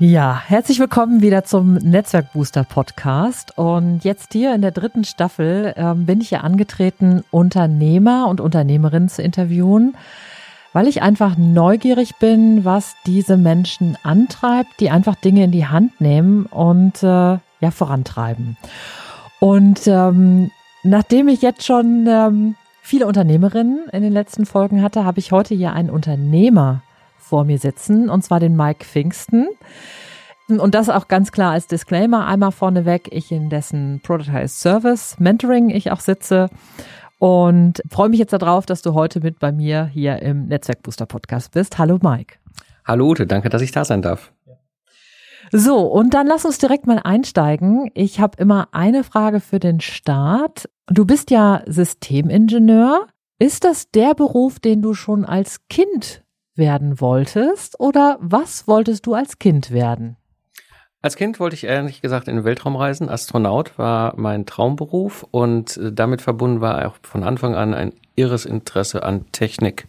Ja, herzlich willkommen wieder zum Netzwerkbooster Podcast. Und jetzt hier in der dritten Staffel ähm, bin ich ja angetreten, Unternehmer und Unternehmerinnen zu interviewen, weil ich einfach neugierig bin, was diese Menschen antreibt, die einfach Dinge in die Hand nehmen und äh, ja vorantreiben. Und ähm, nachdem ich jetzt schon ähm, viele Unternehmerinnen in den letzten Folgen hatte, habe ich heute hier einen Unternehmer vor mir sitzen, und zwar den Mike Pfingsten. Und das auch ganz klar als Disclaimer einmal vorneweg, ich in dessen Prototype Service Mentoring ich auch sitze und freue mich jetzt darauf, dass du heute mit bei mir hier im Netzwerkbooster Podcast bist. Hallo Mike. Hallo Ute, danke, dass ich da sein darf. So, und dann lass uns direkt mal einsteigen. Ich habe immer eine Frage für den Start. Du bist ja Systemingenieur. Ist das der Beruf, den du schon als Kind werden wolltest oder was wolltest du als Kind werden? Als Kind wollte ich ehrlich gesagt in den Weltraum reisen. Astronaut war mein Traumberuf und äh, damit verbunden war auch von Anfang an ein irres Interesse an Technik.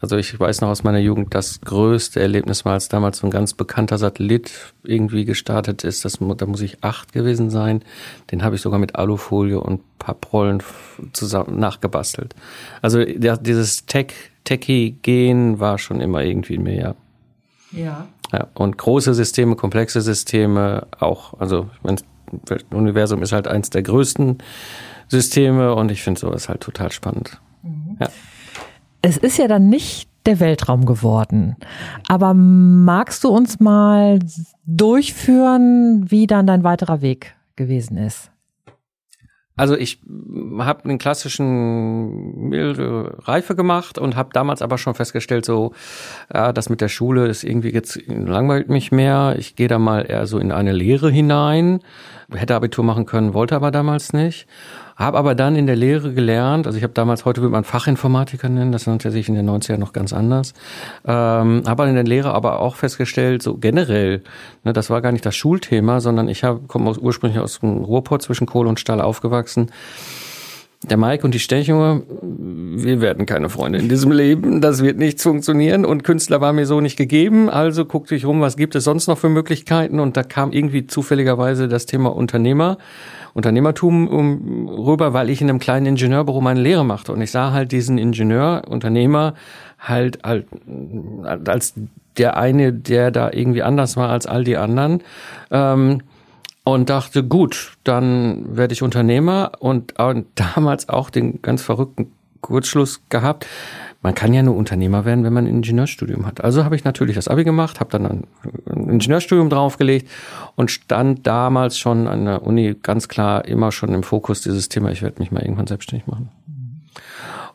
Also ich weiß noch aus meiner Jugend, das größte Erlebnis war, als damals so ein ganz bekannter Satellit irgendwie gestartet ist. Das, da muss ich acht gewesen sein. Den habe ich sogar mit Alufolie und Papprollen zusammen nachgebastelt. Also ja, dieses Tech, Techie-Gen war schon immer irgendwie in mir, ja. Ja. ja. Und große Systeme, komplexe Systeme auch. Also ich meine, das Universum ist halt eins der größten Systeme und ich finde sowas halt total spannend. Mhm. Ja. Es ist ja dann nicht der Weltraum geworden. Aber magst du uns mal durchführen, wie dann dein weiterer Weg gewesen ist? Also ich habe einen klassischen milde Reife gemacht und habe damals aber schon festgestellt, so ja, das mit der Schule ist irgendwie jetzt langweilt mich mehr. Ich gehe da mal eher so in eine Lehre hinein. Hätte Abitur machen können, wollte aber damals nicht. Habe aber dann in der Lehre gelernt, also ich habe damals, heute würde man Fachinformatiker nennen, das nannte sich in den 90ern noch ganz anders. Ähm, habe in der Lehre aber auch festgestellt, so generell, ne, das war gar nicht das Schulthema, sondern ich komme ursprünglich aus dem Ruhrpott zwischen Kohle und Stahl aufgewachsen der Mike und die Stechunge, wir werden keine Freunde in diesem Leben, das wird nichts funktionieren. Und Künstler war mir so nicht gegeben, also guckte ich rum, was gibt es sonst noch für Möglichkeiten? Und da kam irgendwie zufälligerweise das Thema Unternehmer, Unternehmertum um, rüber, weil ich in einem kleinen Ingenieurbüro meine Lehre machte. Und ich sah halt diesen Ingenieur, Unternehmer halt als der eine, der da irgendwie anders war als all die anderen. Ähm, und dachte, gut, dann werde ich Unternehmer und, und damals auch den ganz verrückten Kurzschluss gehabt. Man kann ja nur Unternehmer werden, wenn man ein Ingenieurstudium hat. Also habe ich natürlich das Abi gemacht, habe dann ein Ingenieurstudium draufgelegt und stand damals schon an der Uni ganz klar immer schon im Fokus dieses Thema, ich werde mich mal irgendwann selbstständig machen.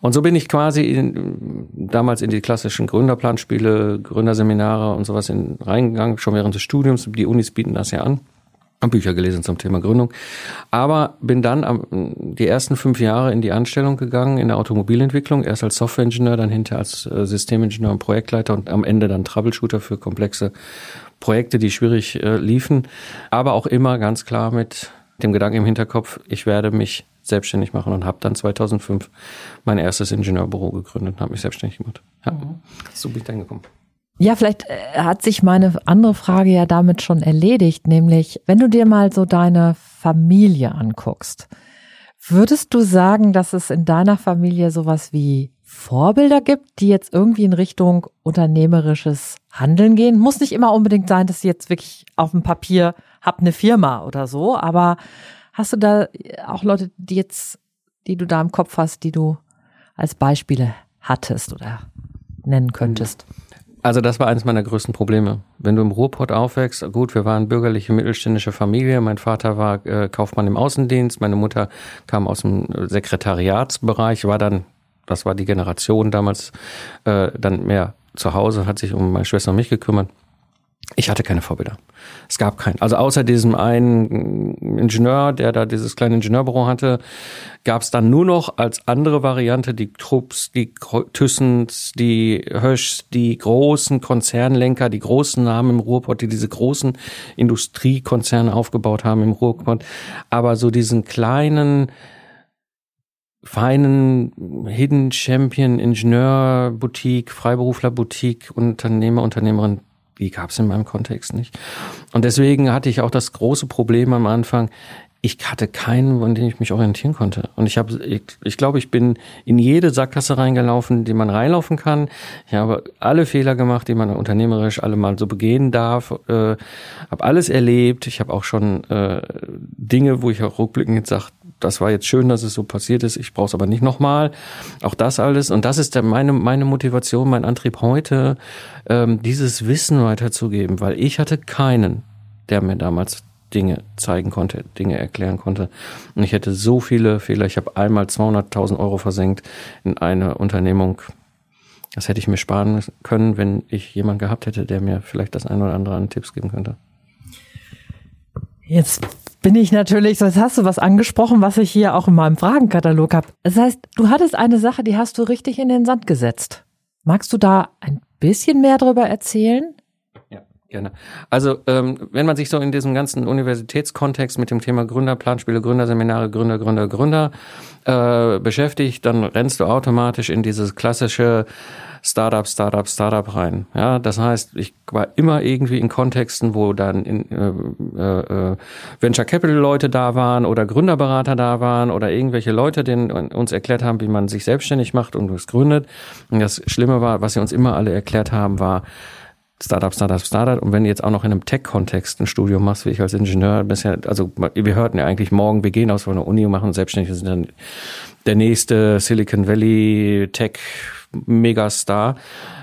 Und so bin ich quasi in, damals in die klassischen Gründerplanspiele, Gründerseminare und sowas in, reingegangen, schon während des Studiums. Die Unis bieten das ja an. Bücher gelesen zum Thema Gründung. Aber bin dann am, die ersten fünf Jahre in die Anstellung gegangen in der Automobilentwicklung, erst als Softwareingenieur, dann hinter als äh, Systemingenieur und Projektleiter und am Ende dann Troubleshooter für komplexe Projekte, die schwierig äh, liefen. Aber auch immer ganz klar mit dem Gedanken im Hinterkopf, ich werde mich selbstständig machen und habe dann 2005 mein erstes Ingenieurbüro gegründet und habe mich selbstständig gemacht. Ja, mhm. so bin ich dann gekommen. Ja, vielleicht äh, hat sich meine andere Frage ja damit schon erledigt, nämlich wenn du dir mal so deine Familie anguckst, würdest du sagen, dass es in deiner Familie sowas wie Vorbilder gibt, die jetzt irgendwie in Richtung unternehmerisches Handeln gehen? Muss nicht immer unbedingt sein, dass sie jetzt wirklich auf dem Papier hab eine Firma oder so, aber hast du da auch Leute, die jetzt, die du da im Kopf hast, die du als Beispiele hattest oder nennen könntest? Mhm. Also das war eines meiner größten Probleme. Wenn du im Ruhrpott aufwächst, gut, wir waren bürgerliche mittelständische Familie. Mein Vater war äh, Kaufmann im Außendienst, meine Mutter kam aus dem Sekretariatsbereich, war dann, das war die Generation damals, äh, dann mehr zu Hause, hat sich um meine Schwester und mich gekümmert. Ich hatte keine Vorbilder. Es gab keinen. Also außer diesem einen Ingenieur, der da dieses kleine Ingenieurbüro hatte, gab es dann nur noch als andere Variante die Trupps, die Thyssens, die Höschs, die großen Konzernlenker, die großen Namen im Ruhrpott, die diese großen Industriekonzerne aufgebaut haben im Ruhrpott. Aber so diesen kleinen, feinen Hidden Champion Ingenieur Boutique, Freiberufler Boutique, Unternehmer, Unternehmerin, die gab es in meinem Kontext nicht. Und deswegen hatte ich auch das große Problem am Anfang, ich hatte keinen, an dem ich mich orientieren konnte. Und ich habe, ich, ich glaube, ich bin in jede Sackgasse reingelaufen, die man reinlaufen kann. Ich habe alle Fehler gemacht, die man unternehmerisch alle mal so begehen darf. Äh, habe alles erlebt. Ich habe auch schon äh, Dinge, wo ich auch rückblickend sage, das war jetzt schön, dass es so passiert ist. Ich brauche es aber nicht nochmal. Auch das alles. Und das ist der, meine, meine Motivation, mein Antrieb heute, ähm, dieses Wissen weiterzugeben, weil ich hatte keinen, der mir damals Dinge zeigen konnte, Dinge erklären konnte. Und ich hätte so viele Fehler. Ich habe einmal 200.000 Euro versenkt in eine Unternehmung. Das hätte ich mir sparen können, wenn ich jemanden gehabt hätte, der mir vielleicht das eine oder andere an Tipps geben könnte. Jetzt bin ich natürlich, jetzt hast du was angesprochen, was ich hier auch in meinem Fragenkatalog habe. Das heißt, du hattest eine Sache, die hast du richtig in den Sand gesetzt. Magst du da ein bisschen mehr darüber erzählen? Gerne. Also ähm, wenn man sich so in diesem ganzen Universitätskontext mit dem Thema Gründer, Planspiele, Gründerseminare, Gründer, Gründer, Gründer äh, beschäftigt, dann rennst du automatisch in dieses klassische Startup, Startup, Startup rein. Ja, das heißt, ich war immer irgendwie in Kontexten, wo dann in, äh, äh, Venture Capital Leute da waren oder Gründerberater da waren oder irgendwelche Leute, die uns erklärt haben, wie man sich selbstständig macht und es gründet. Und das Schlimme war, was sie uns immer alle erklärt haben, war Startup, Startup, Startup. Und wenn du jetzt auch noch in einem Tech-Kontext ein Studium machst, wie ich als Ingenieur bisher, also wir hörten ja eigentlich morgen, wir gehen aus von der Uni und machen selbstständig, wir sind dann der nächste Silicon Valley Tech Megastar.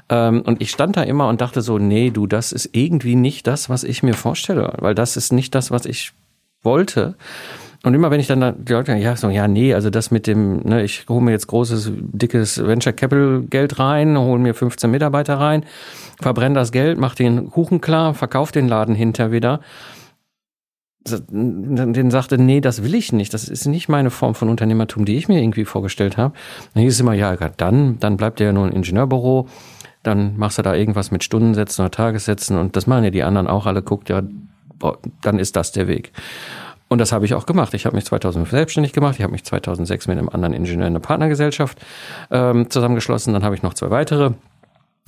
Ähm, und ich stand da immer und dachte so, nee, du, das ist irgendwie nicht das, was ich mir vorstelle, weil das ist nicht das, was ich wollte. Und immer wenn ich dann da, die Leute, ja, so, ja, nee, also das mit dem, ne, ich hole mir jetzt großes, dickes Venture Capital Geld rein, hole mir 15 Mitarbeiter rein, verbrenne das Geld, mach den Kuchen klar, verkauf den Laden hinter wieder. Den sagte, nee, das will ich nicht. Das ist nicht meine Form von Unternehmertum, die ich mir irgendwie vorgestellt habe. Dann hieß es immer, ja, dann, dann bleibt ja nur ein Ingenieurbüro, dann machst du da irgendwas mit Stundensätzen oder Tagessätzen und das machen ja die anderen auch alle, guckt ja, dann ist das der Weg. Und das habe ich auch gemacht. Ich habe mich 2005 selbstständig gemacht. Ich habe mich 2006 mit einem anderen Ingenieur in einer Partnergesellschaft ähm, zusammengeschlossen. Dann habe ich noch zwei weitere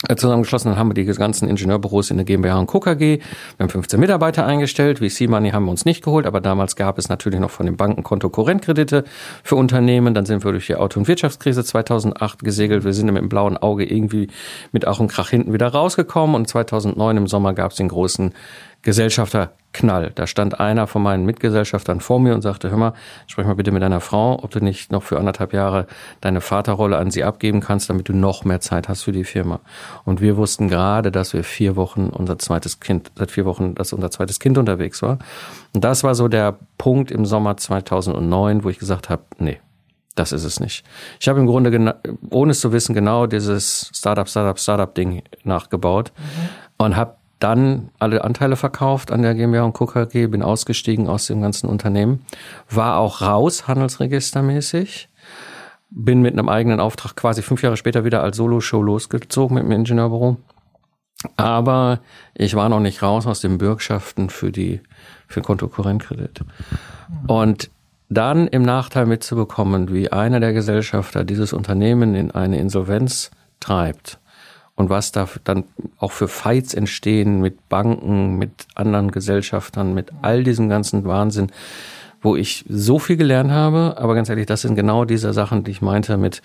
äh, zusammengeschlossen. Dann haben wir die ganzen Ingenieurbüros in der GmbH und Co. KG. Wir haben 15 Mitarbeiter eingestellt. VC Money haben wir uns nicht geholt, aber damals gab es natürlich noch von den Banken Konto Korrentkredite für Unternehmen. Dann sind wir durch die Auto- und Wirtschaftskrise 2008 gesegelt. Wir sind mit dem blauen Auge irgendwie mit Ach und Krach hinten wieder rausgekommen und 2009 im Sommer gab es den großen Gesellschafterknall. Da stand einer von meinen Mitgesellschaftern vor mir und sagte, hör mal, sprich mal bitte mit deiner Frau, ob du nicht noch für anderthalb Jahre deine Vaterrolle an sie abgeben kannst, damit du noch mehr Zeit hast für die Firma. Und wir wussten gerade, dass wir vier Wochen unser zweites Kind, seit vier Wochen, dass unser zweites Kind unterwegs war. Und das war so der Punkt im Sommer 2009, wo ich gesagt habe, nee, das ist es nicht. Ich habe im Grunde, ohne es zu wissen, genau dieses Startup, Startup, Startup-Ding nachgebaut mhm. und habe dann alle Anteile verkauft an der GmbH und Co. KG, bin ausgestiegen aus dem ganzen Unternehmen, war auch raus, handelsregistermäßig, bin mit einem eigenen Auftrag quasi fünf Jahre später wieder als Solo-Show losgezogen mit dem Ingenieurbüro. Aber ich war noch nicht raus aus den Bürgschaften für die, für Kontokorrentkredit. Und dann im Nachteil mitzubekommen, wie einer der Gesellschafter dieses Unternehmen in eine Insolvenz treibt, und was da dann auch für Fights entstehen mit Banken, mit anderen Gesellschaftern, mit all diesem ganzen Wahnsinn, wo ich so viel gelernt habe. Aber ganz ehrlich, das sind genau diese Sachen, die ich meinte mit,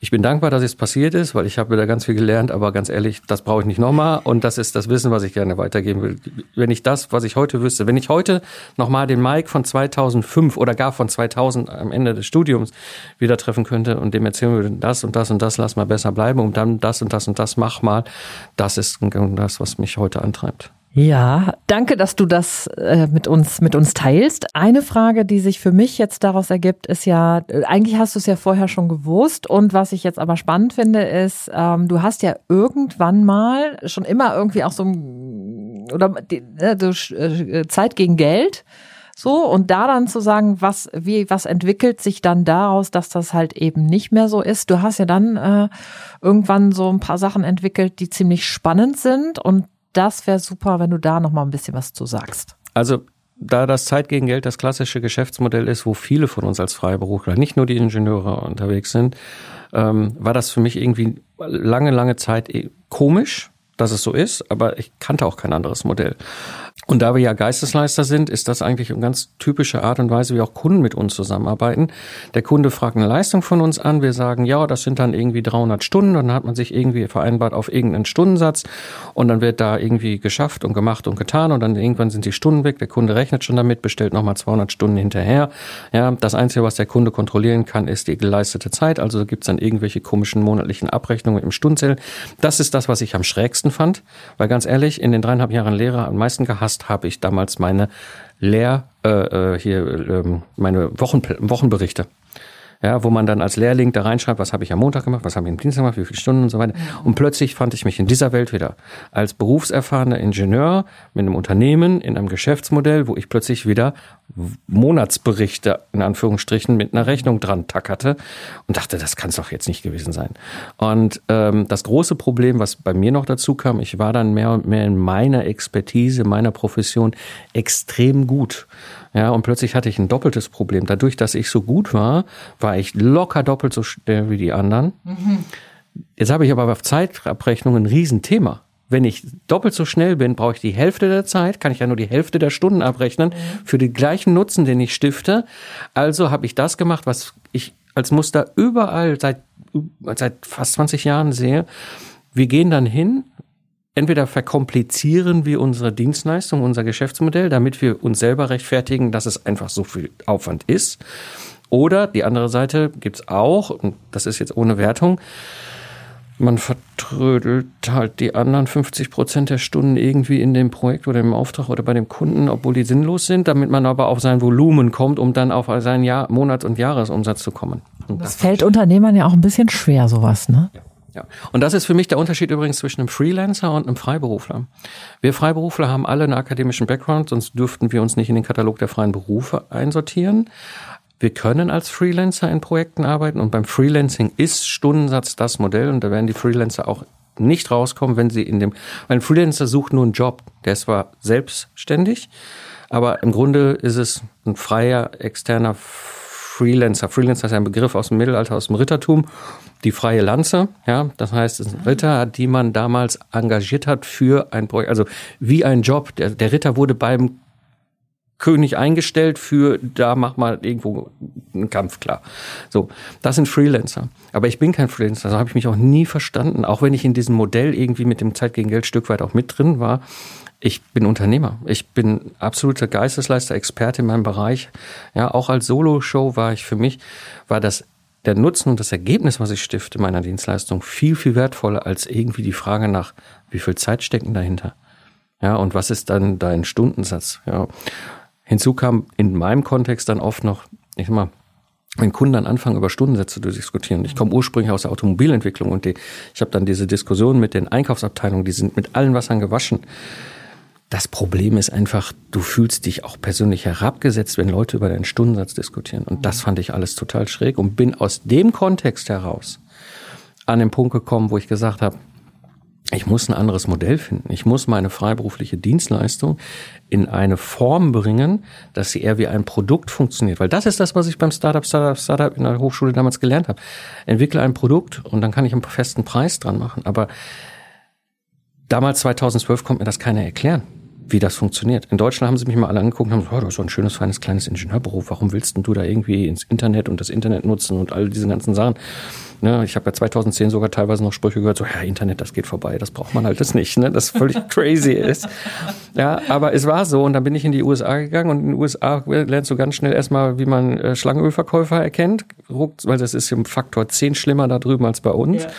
ich bin dankbar, dass es passiert ist, weil ich habe wieder ganz viel gelernt, aber ganz ehrlich, das brauche ich nicht nochmal und das ist das Wissen, was ich gerne weitergeben will. Wenn ich das, was ich heute wüsste, wenn ich heute nochmal den Mike von 2005 oder gar von 2000 am Ende des Studiums wieder treffen könnte und dem erzählen würde, das und das und das lass mal besser bleiben und dann das und das und das mach mal, das ist das, was mich heute antreibt. Ja, danke, dass du das äh, mit uns mit uns teilst. Eine Frage, die sich für mich jetzt daraus ergibt, ist ja, äh, eigentlich hast du es ja vorher schon gewusst und was ich jetzt aber spannend finde, ist, ähm, du hast ja irgendwann mal schon immer irgendwie auch so oder äh, so, äh, Zeit gegen Geld. So, und da dann zu sagen, was, wie, was entwickelt sich dann daraus, dass das halt eben nicht mehr so ist. Du hast ja dann äh, irgendwann so ein paar Sachen entwickelt, die ziemlich spannend sind und das wäre super, wenn du da noch mal ein bisschen was zu sagst. Also da das Zeit gegen Geld das klassische Geschäftsmodell ist, wo viele von uns als Freiberufler, nicht nur die Ingenieure unterwegs sind, ähm, war das für mich irgendwie lange, lange Zeit eh komisch. dass es so ist, aber ich kannte auch kein anderes Modell. Und da wir ja Geistesleister sind, ist das eigentlich eine ganz typische Art und Weise, wie auch Kunden mit uns zusammenarbeiten. Der Kunde fragt eine Leistung von uns an, wir sagen, ja, das sind dann irgendwie 300 Stunden. Und dann hat man sich irgendwie vereinbart auf irgendeinen Stundensatz. Und dann wird da irgendwie geschafft und gemacht und getan. Und dann irgendwann sind die Stunden weg, der Kunde rechnet schon damit, bestellt nochmal 200 Stunden hinterher. Ja, das Einzige, was der Kunde kontrollieren kann, ist die geleistete Zeit, also gibt es dann irgendwelche komischen monatlichen Abrechnungen im Stundenzell. Das ist das, was ich am schrägsten fand, weil ganz ehrlich, in den dreieinhalb Jahren Lehre am meisten gehasst verfasst habe ich damals meine Lehr äh, äh hier äh, meine Wochen, Wochenberichte ja, wo man dann als Lehrling da reinschreibt, was habe ich am Montag gemacht, was habe ich am Dienstag gemacht, wie viele Stunden und so weiter. Und plötzlich fand ich mich in dieser Welt wieder als berufserfahrener Ingenieur mit einem Unternehmen in einem Geschäftsmodell, wo ich plötzlich wieder Monatsberichte in Anführungsstrichen mit einer Rechnung dran tackerte und dachte, das kann es doch jetzt nicht gewesen sein. Und ähm, das große Problem, was bei mir noch dazu kam, ich war dann mehr und mehr in meiner Expertise, meiner Profession extrem gut. Ja, und plötzlich hatte ich ein doppeltes Problem. Dadurch, dass ich so gut war, war ich locker doppelt so schnell wie die anderen. Mhm. Jetzt habe ich aber auf Zeitabrechnung ein Riesenthema. Wenn ich doppelt so schnell bin, brauche ich die Hälfte der Zeit, kann ich ja nur die Hälfte der Stunden abrechnen mhm. für den gleichen Nutzen, den ich stifte. Also habe ich das gemacht, was ich als Muster überall seit, seit fast 20 Jahren sehe. Wir gehen dann hin, entweder verkomplizieren wir unsere Dienstleistung, unser Geschäftsmodell, damit wir uns selber rechtfertigen, dass es einfach so viel Aufwand ist. Oder die andere Seite gibt's auch, und das ist jetzt ohne Wertung, man vertrödelt halt die anderen 50 Prozent der Stunden irgendwie in dem Projekt oder im Auftrag oder bei dem Kunden, obwohl die sinnlos sind, damit man aber auf sein Volumen kommt, um dann auf seinen Jahr, Monats- und Jahresumsatz zu kommen. Und das, das fällt Unternehmern ja auch ein bisschen schwer, sowas, ne? Ja. Ja. Und das ist für mich der Unterschied übrigens zwischen einem Freelancer und einem Freiberufler. Wir Freiberufler haben alle einen akademischen Background, sonst dürften wir uns nicht in den Katalog der freien Berufe einsortieren. Wir können als Freelancer in Projekten arbeiten und beim Freelancing ist Stundensatz das Modell und da werden die Freelancer auch nicht rauskommen, wenn sie in dem, ein Freelancer sucht nur einen Job. Der ist zwar selbstständig, aber im Grunde ist es ein freier, externer Freelancer. Freelancer ist ein Begriff aus dem Mittelalter, aus dem Rittertum. Die freie Lanze, ja, das heißt, es ist ein Ritter, die man damals engagiert hat für ein Projekt, also wie ein Job. Der, der Ritter wurde beim König eingestellt für, da mach mal irgendwo einen Kampf klar. So, das sind Freelancer. Aber ich bin kein Freelancer, so habe ich mich auch nie verstanden, auch wenn ich in diesem Modell irgendwie mit dem Zeit gegen Geld Stück weit auch mit drin war. Ich bin Unternehmer. Ich bin absoluter Geistesleister, Experte in meinem Bereich. Ja, auch als Solo-Show war ich für mich, war das der Nutzen und das Ergebnis, was ich stifte meiner Dienstleistung, viel, viel wertvoller als irgendwie die Frage nach, wie viel Zeit stecken dahinter? Ja, und was ist dann dein Stundensatz? Ja. Hinzu kam in meinem Kontext dann oft noch, ich sag mal, wenn Kunden dann anfangen, über Stundensätze zu diskutieren. Ich komme ursprünglich aus der Automobilentwicklung und die, ich habe dann diese Diskussion mit den Einkaufsabteilungen, die sind mit allen Wassern gewaschen. Das Problem ist einfach, du fühlst dich auch persönlich herabgesetzt, wenn Leute über deinen Stundensatz diskutieren. Und das fand ich alles total schräg und bin aus dem Kontext heraus an den Punkt gekommen, wo ich gesagt habe, ich muss ein anderes Modell finden. Ich muss meine freiberufliche Dienstleistung in eine Form bringen, dass sie eher wie ein Produkt funktioniert. Weil das ist das, was ich beim Startup, Startup, Startup in der Hochschule damals gelernt habe. Entwickle ein Produkt und dann kann ich einen festen Preis dran machen. Aber damals 2012 konnte mir das keiner erklären wie das funktioniert. In Deutschland haben sie mich mal alle angeguckt und haben gesagt, oh, das ist so ein schönes, feines, kleines Ingenieurbüro. Warum willst denn du da irgendwie ins Internet und das Internet nutzen und all diese ganzen Sachen? Ne, ich habe ja 2010 sogar teilweise noch Sprüche gehört, so, ja, Internet, das geht vorbei, das braucht man halt das nicht, ne, das völlig crazy ist. Ja, aber es war so und dann bin ich in die USA gegangen und in den USA lernst du ganz schnell erstmal, wie man äh, Schlangenölverkäufer erkennt, weil das ist im Faktor 10 schlimmer da drüben als bei uns. Ja.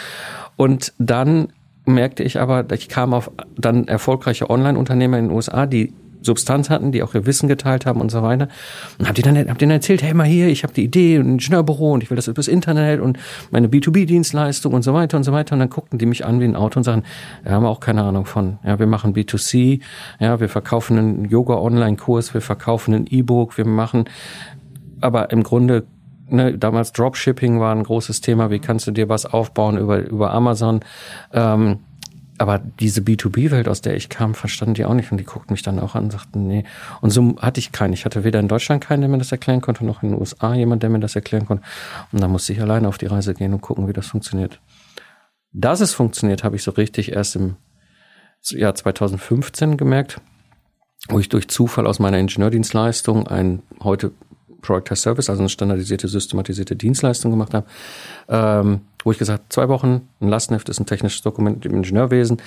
Und dann merkte ich aber, ich kam auf dann erfolgreiche Online-Unternehmer in den USA, die Substanz hatten, die auch ihr Wissen geteilt haben und so weiter. Und hab die dann hab denen erzählt, hey mal hier, ich habe die Idee und ein Ingenieurbüro und ich will das übers Internet und meine B2B-Dienstleistung und so weiter und so weiter. Und dann guckten die mich an wie ein Auto und sagen, wir haben auch keine Ahnung von. Ja, wir machen B2C, ja, wir verkaufen einen Yoga-Online-Kurs, wir verkaufen ein E-Book, wir machen, aber im Grunde Ne, damals Dropshipping war ein großes Thema. Wie kannst du dir was aufbauen über, über Amazon? Ähm, aber diese B2B-Welt, aus der ich kam, verstanden die auch nicht und die guckten mich dann auch an und sagten, nee. Und so hatte ich keinen. Ich hatte weder in Deutschland keinen, der mir das erklären konnte, noch in den USA jemand, der mir das erklären konnte. Und dann musste ich alleine auf die Reise gehen und gucken, wie das funktioniert. Dass es funktioniert, habe ich so richtig erst im ja 2015 gemerkt, wo ich durch Zufall aus meiner Ingenieurdienstleistung ein heute Product as Service, also eine standardisierte, systematisierte Dienstleistung gemacht habe, ähm, wo ich gesagt zwei Wochen, ein Lastneft ist ein technisches Dokument im Ingenieurwesen,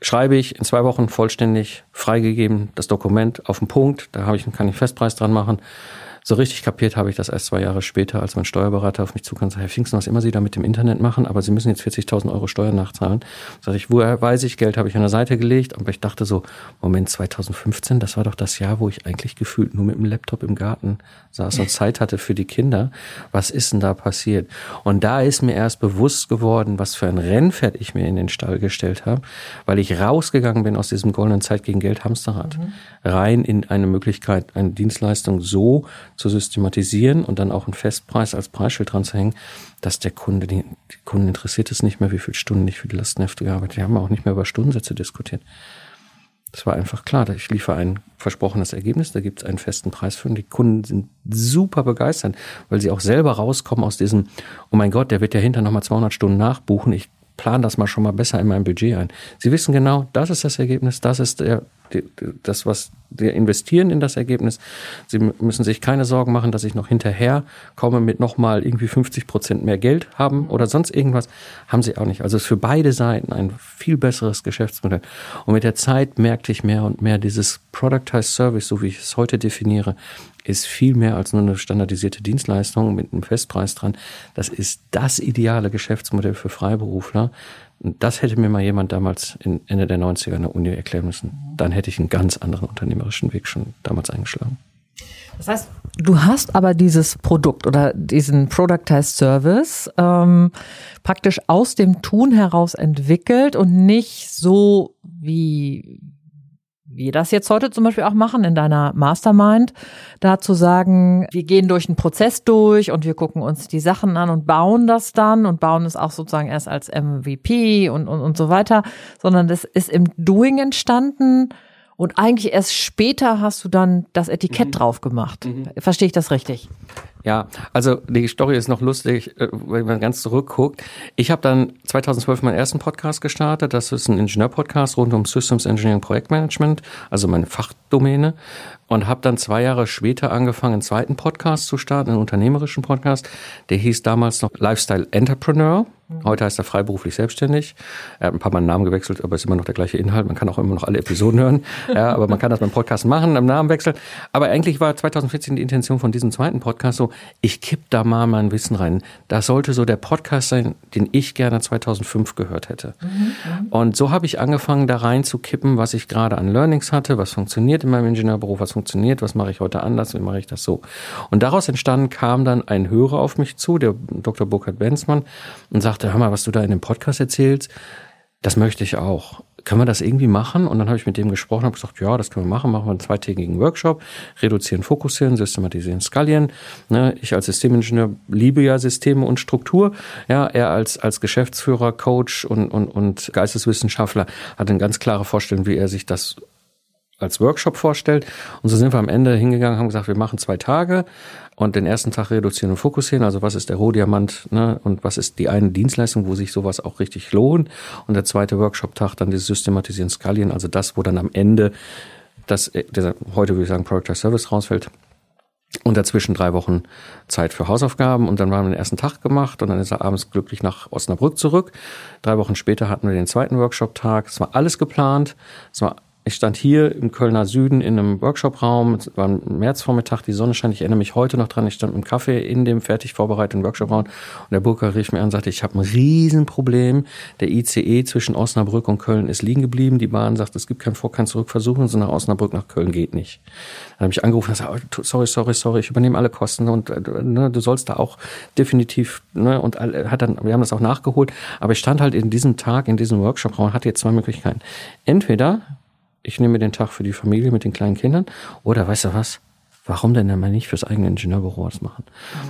schreibe ich in zwei Wochen vollständig freigegeben das Dokument auf den Punkt, da habe ich, kann ich Festpreis dran machen, so richtig kapiert habe ich das erst zwei Jahre später, als mein Steuerberater auf mich zukam und sagte, Herr Pfingsten, was immer Sie da mit dem Internet machen, aber Sie müssen jetzt 40.000 Euro Steuern nachzahlen. Sag ich, woher weiß ich, Geld habe ich an der Seite gelegt, aber ich dachte so, Moment, 2015, das war doch das Jahr, wo ich eigentlich gefühlt nur mit dem Laptop im Garten saß und Zeit hatte für die Kinder. Was ist denn da passiert? Und da ist mir erst bewusst geworden, was für ein Rennpferd ich mir in den Stall gestellt habe, weil ich rausgegangen bin aus diesem goldenen Zeit gegen Geld Hamsterrad. Mhm. Rein in eine Möglichkeit, eine Dienstleistung so zu systematisieren und dann auch einen Festpreis als Preisschild dran zu hängen, dass der Kunde, die, die Kunden interessiert es nicht mehr, wie viele Stunden ich für die Lastenhefte gearbeitet habe. Die haben auch nicht mehr über Stundensätze diskutiert. Das war einfach klar. Ich liefere ein versprochenes Ergebnis, da gibt es einen festen Preis für und die Kunden sind super begeistert, weil sie auch selber rauskommen aus diesem, oh mein Gott, der wird ja hinter nochmal 200 Stunden nachbuchen. Ich plan das mal schon mal besser in mein Budget ein. Sie wissen genau, das ist das Ergebnis, das ist der, das, was wir investieren in das Ergebnis. Sie müssen sich keine Sorgen machen, dass ich noch hinterher komme mit nochmal irgendwie 50 Prozent mehr Geld haben oder sonst irgendwas. Haben sie auch nicht. Also es ist für beide Seiten ein viel besseres Geschäftsmodell. Und mit der Zeit merkte ich mehr und mehr, dieses Productized Service, so wie ich es heute definiere, ist viel mehr als nur eine standardisierte Dienstleistung mit einem Festpreis dran. Das ist das ideale Geschäftsmodell für Freiberufler. Und das hätte mir mal jemand damals in Ende der 90er in der Uni erklären müssen. Dann hätte ich einen ganz anderen unternehmerischen Weg schon damals eingeschlagen. Das heißt, du hast aber dieses Produkt oder diesen Productized Service ähm, praktisch aus dem Tun heraus entwickelt und nicht so wie wir das jetzt heute zum Beispiel auch machen in deiner Mastermind, da zu sagen, wir gehen durch einen Prozess durch und wir gucken uns die Sachen an und bauen das dann und bauen es auch sozusagen erst als MVP und, und, und so weiter, sondern das ist im Doing entstanden und eigentlich erst später hast du dann das Etikett mhm. drauf gemacht. Mhm. Verstehe ich das richtig? Ja, also die Story ist noch lustig, äh, wenn man ganz zurückguckt. Ich habe dann 2012 meinen ersten Podcast gestartet. Das ist ein Ingenieur-Podcast rund um Systems Engineering Projektmanagement, also meine Fachdomäne. Und habe dann zwei Jahre später angefangen, einen zweiten Podcast zu starten, einen unternehmerischen Podcast. Der hieß damals noch Lifestyle Entrepreneur. Heute heißt er freiberuflich selbstständig. Er hat ein paar Mal den Namen gewechselt, aber es ist immer noch der gleiche Inhalt. Man kann auch immer noch alle Episoden hören. Ja, aber man kann das beim Podcast machen, im Namen wechseln. Aber eigentlich war 2014 die Intention von diesem zweiten Podcast so, ich kipp da mal mein Wissen rein. Das sollte so der Podcast sein, den ich gerne 2005 gehört hätte. Mhm. Und so habe ich angefangen, da rein zu kippen, was ich gerade an Learnings hatte, was funktioniert in meinem Ingenieurberuf, was funktioniert, was mache ich heute anders, wie mache ich das so. Und daraus entstanden kam dann ein Hörer auf mich zu, der Dr. Burkhard Benzmann, und sagte, sagte, hör mal, was du da in dem Podcast erzählst, das möchte ich auch. Können wir das irgendwie machen? Und dann habe ich mit dem gesprochen, habe gesagt, ja, das können wir machen. Machen wir einen zweitägigen Workshop, reduzieren, fokussieren, systematisieren, skalieren. Ne, ich als Systemingenieur liebe ja Systeme und Struktur. Ja, er als als Geschäftsführer, Coach und und und Geisteswissenschaftler hat eine ganz klare Vorstellung, wie er sich das als Workshop vorstellt. Und so sind wir am Ende hingegangen, haben gesagt, wir machen zwei Tage und den ersten Tag reduzieren und fokussieren. Also was ist der Rohdiamant ne? und was ist die eine Dienstleistung, wo sich sowas auch richtig lohnt. Und der zweite Workshop-Tag dann dieses Systematisieren, Skalieren, also das, wo dann am Ende das, äh, der, heute würde ich sagen, Product Service rausfällt. Und dazwischen drei Wochen Zeit für Hausaufgaben und dann waren wir den ersten Tag gemacht und dann ist er abends glücklich nach Osnabrück zurück. Drei Wochen später hatten wir den zweiten Workshop-Tag. Es war alles geplant. Es war ich stand hier im Kölner Süden in einem Workshopraum. Es war ein Märzvormittag, die Sonne scheint. Ich erinnere mich heute noch dran. Ich stand mit dem Kaffee in dem fertig vorbereiteten Workshopraum und der Burger rief mir an und sagte, ich habe ein Riesenproblem. Der ICE zwischen Osnabrück und Köln ist liegen geblieben. Die Bahn sagt, es gibt kein Vor-, kein Zurück. Versuchen Sie nach Osnabrück, nach Köln geht nicht. Dann habe ich angerufen und gesagt, oh, sorry, sorry, sorry, ich übernehme alle Kosten und äh, ne, du sollst da auch definitiv, ne, und hat dann, wir haben das auch nachgeholt. Aber ich stand halt in diesem Tag, in diesem Workshopraum und hatte jetzt zwei Möglichkeiten. Entweder ich nehme den Tag für die Familie mit den kleinen Kindern. Oder weißt du was? Warum denn mal nicht fürs eigene Ingenieurbüro was machen?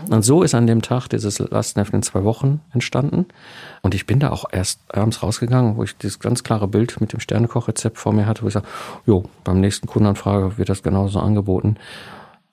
Mhm. Und so ist an dem Tag dieses Lastenheft in zwei Wochen entstanden. Und ich bin da auch erst abends rausgegangen, wo ich dieses ganz klare Bild mit dem Sternekochrezept vor mir hatte, wo ich sage, jo, beim nächsten Kundenanfrage wird das genauso angeboten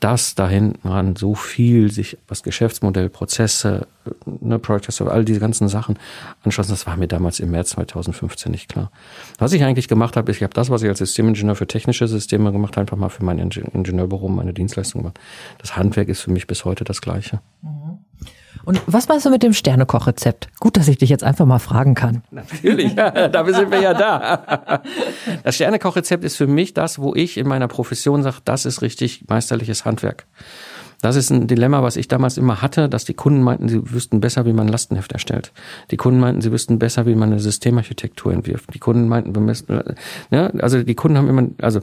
dass da hinten ran so viel sich, was Geschäftsmodell, Prozesse, ne, Project all diese ganzen Sachen anschlossen, das war mir damals im März 2015 nicht klar. Was ich eigentlich gemacht habe, ist, ich habe das, was ich als Systemingenieur für technische Systeme gemacht habe, einfach mal für mein Ingenieurbüro, meine Dienstleistung gemacht. Das Handwerk ist für mich bis heute das Gleiche. Mhm. Und was meinst du mit dem Sternekochrezept? Gut, dass ich dich jetzt einfach mal fragen kann. Natürlich, dafür sind wir ja da. Das Sternekochrezept ist für mich das, wo ich in meiner Profession sage, das ist richtig meisterliches Handwerk. Das ist ein Dilemma, was ich damals immer hatte, dass die Kunden meinten, sie wüssten besser, wie man ein Lastenheft erstellt. Die Kunden meinten, sie wüssten besser, wie man eine Systemarchitektur entwirft. Die Kunden meinten, wir müssen, ne, also die Kunden haben immer, also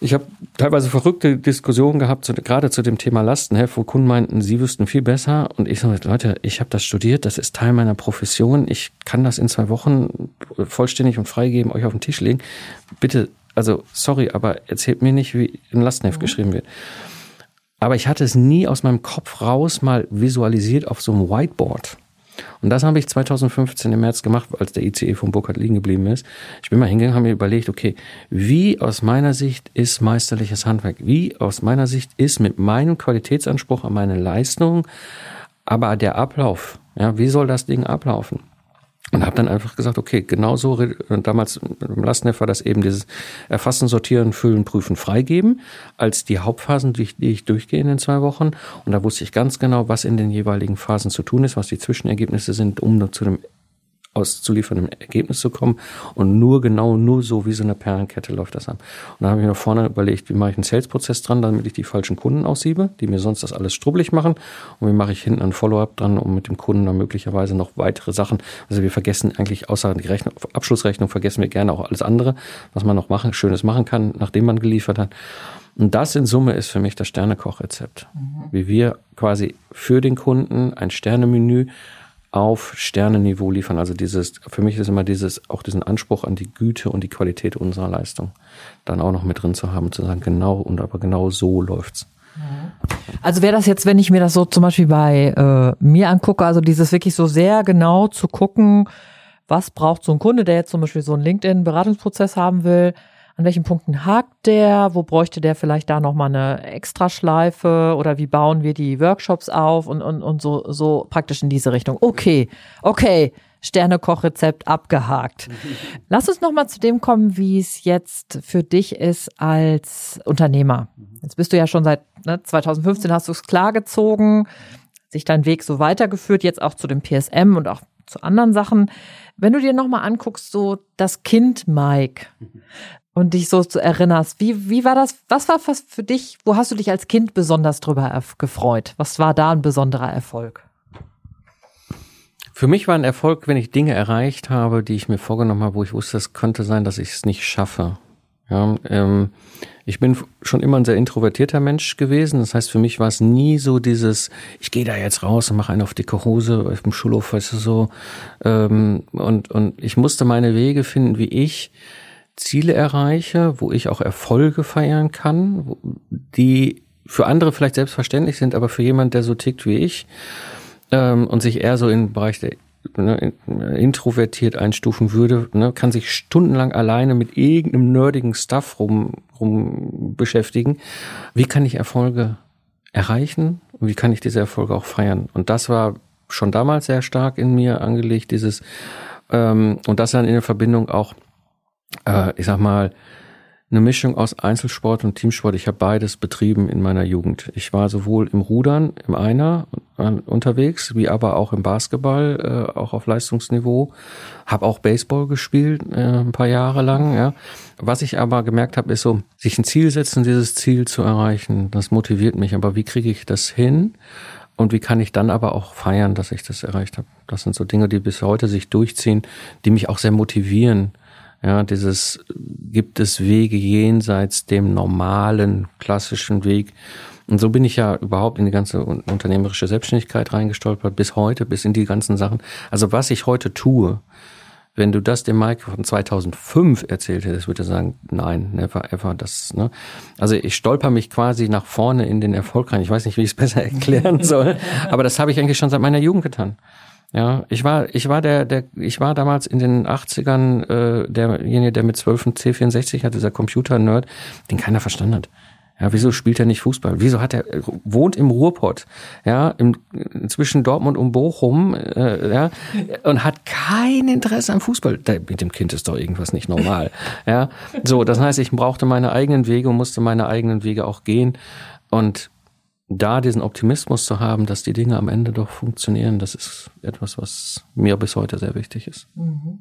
ich habe teilweise verrückte Diskussionen gehabt, zu, gerade zu dem Thema Lastenheft, wo Kunden meinten, sie wüssten viel besser. Und ich sage, Leute, ich habe das studiert, das ist Teil meiner Profession. Ich kann das in zwei Wochen vollständig und freigeben, euch auf den Tisch legen. Bitte, also sorry, aber erzählt mir nicht, wie ein Lastenheft mhm. geschrieben wird. Aber ich hatte es nie aus meinem Kopf raus mal visualisiert auf so einem Whiteboard. Und das habe ich 2015 im März gemacht, als der ICE von Burkhardt liegen geblieben ist. Ich bin mal hingegangen, habe mir überlegt, okay, wie aus meiner Sicht ist meisterliches Handwerk? Wie aus meiner Sicht ist mit meinem Qualitätsanspruch an meine Leistung, aber der Ablauf, ja, wie soll das Ding ablaufen? Und habe dann einfach gesagt, okay, genauso, damals im Lastenheft war das eben dieses Erfassen, Sortieren, Füllen, Prüfen, Freigeben, als die Hauptphasen, die ich, die ich durchgehe in den zwei Wochen. Und da wusste ich ganz genau, was in den jeweiligen Phasen zu tun ist, was die Zwischenergebnisse sind, um zu dem auszuliefern, Ergebnis zu kommen. Und nur genau, nur so wie so eine Perlenkette läuft das an. Und dann habe ich mir vorne überlegt, wie mache ich einen Sales-Prozess dran, damit ich die falschen Kunden aussiebe, die mir sonst das alles strubbelig machen. Und wie mache ich hinten ein Follow-up dran, um mit dem Kunden dann möglicherweise noch weitere Sachen. Also wir vergessen eigentlich außer die Rechnung, Abschlussrechnung vergessen wir gerne auch alles andere, was man noch machen, Schönes machen kann, nachdem man geliefert hat. Und das in Summe ist für mich das Sternekochrezept. Mhm. Wie wir quasi für den Kunden ein Sternemenü auf Sternenniveau liefern. Also dieses, für mich ist immer dieses, auch diesen Anspruch an die Güte und die Qualität unserer Leistung dann auch noch mit drin zu haben, zu sagen, genau, und aber genau so läuft's. Also wäre das jetzt, wenn ich mir das so zum Beispiel bei äh, mir angucke, also dieses wirklich so sehr genau zu gucken, was braucht so ein Kunde, der jetzt zum Beispiel so einen LinkedIn-Beratungsprozess haben will, an welchen Punkten hakt der, wo bräuchte der vielleicht da nochmal eine Extraschleife oder wie bauen wir die Workshops auf und, und, und so, so praktisch in diese Richtung. Okay, okay, Sternekochrezept abgehakt. Lass uns nochmal zu dem kommen, wie es jetzt für dich ist als Unternehmer. Jetzt bist du ja schon seit ne, 2015 hast du es klargezogen, sich dein Weg so weitergeführt, jetzt auch zu dem PSM und auch zu anderen Sachen. Wenn du dir nochmal anguckst, so das Kind Mike, und dich so zu erinnerst. Wie, wie war das? Was war was für dich? Wo hast du dich als Kind besonders drüber gefreut? Was war da ein besonderer Erfolg? Für mich war ein Erfolg, wenn ich Dinge erreicht habe, die ich mir vorgenommen habe, wo ich wusste, es könnte sein, dass ich es nicht schaffe. Ja, ähm, ich bin schon immer ein sehr introvertierter Mensch gewesen. Das heißt, für mich war es nie so dieses, ich gehe da jetzt raus und mache einen auf dicke Hose auf dem Schulhof, weißt du so. Ähm, und, und ich musste meine Wege finden, wie ich Ziele erreiche, wo ich auch Erfolge feiern kann, die für andere vielleicht selbstverständlich sind, aber für jemand, der so tickt wie ich ähm, und sich eher so im Bereich der ne, introvertiert einstufen würde, ne, kann sich stundenlang alleine mit irgendeinem nerdigen Stuff rum, rum beschäftigen. Wie kann ich Erfolge erreichen und wie kann ich diese Erfolge auch feiern? Und das war schon damals sehr stark in mir angelegt, dieses ähm, und das dann in der Verbindung auch äh, ich sag mal, eine Mischung aus Einzelsport und Teamsport. Ich habe beides betrieben in meiner Jugend. Ich war sowohl im Rudern, im Einer äh, unterwegs, wie aber auch im Basketball, äh, auch auf Leistungsniveau. Habe auch Baseball gespielt äh, ein paar Jahre lang. Ja. Was ich aber gemerkt habe, ist so, sich ein Ziel setzen, dieses Ziel zu erreichen, das motiviert mich. Aber wie kriege ich das hin? Und wie kann ich dann aber auch feiern, dass ich das erreicht habe? Das sind so Dinge, die bis heute sich durchziehen, die mich auch sehr motivieren ja, dieses gibt es Wege jenseits dem normalen, klassischen Weg. Und so bin ich ja überhaupt in die ganze unternehmerische Selbstständigkeit reingestolpert, bis heute, bis in die ganzen Sachen. Also was ich heute tue, wenn du das dem Mike von 2005 erzählt hättest, würde er sagen, nein, never ever. Das, ne? Also ich stolper mich quasi nach vorne in den Erfolg rein. Ich weiß nicht, wie ich es besser erklären soll, aber das habe ich eigentlich schon seit meiner Jugend getan. Ja, ich war, ich war der, der, ich war damals in den 80ern äh, derjenige, der mit 12 C64 hatte, dieser Computer-Nerd, den keiner verstanden hat. Ja, wieso spielt er nicht Fußball? Wieso hat er wohnt im Ruhrpott, ja, im, zwischen Dortmund und Bochum, äh, ja, und hat kein Interesse am Fußball. Da, mit dem Kind ist doch irgendwas nicht normal, ja. So, das heißt, ich brauchte meine eigenen Wege und musste meine eigenen Wege auch gehen und da diesen Optimismus zu haben, dass die Dinge am Ende doch funktionieren, das ist etwas, was mir bis heute sehr wichtig ist. Mhm.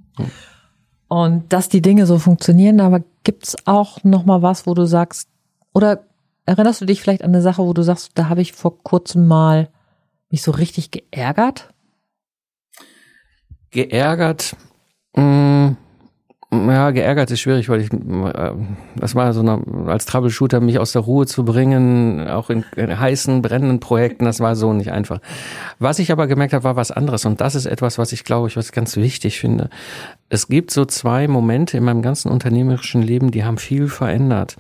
Und dass die Dinge so funktionieren, aber gibt's auch noch mal was, wo du sagst, oder erinnerst du dich vielleicht an eine Sache, wo du sagst, da habe ich vor kurzem mal mich so richtig geärgert? Geärgert? Mh, mm, ja, geärgert ist schwierig, weil ich, äh, das war so eine, als Troubleshooter mich aus der Ruhe zu bringen, auch in, in heißen, brennenden Projekten, das war so nicht einfach. Was ich aber gemerkt habe, war was anderes und das ist etwas, was ich glaube ich, was ganz wichtig finde. Es gibt so zwei Momente in meinem ganzen unternehmerischen Leben, die haben viel verändert.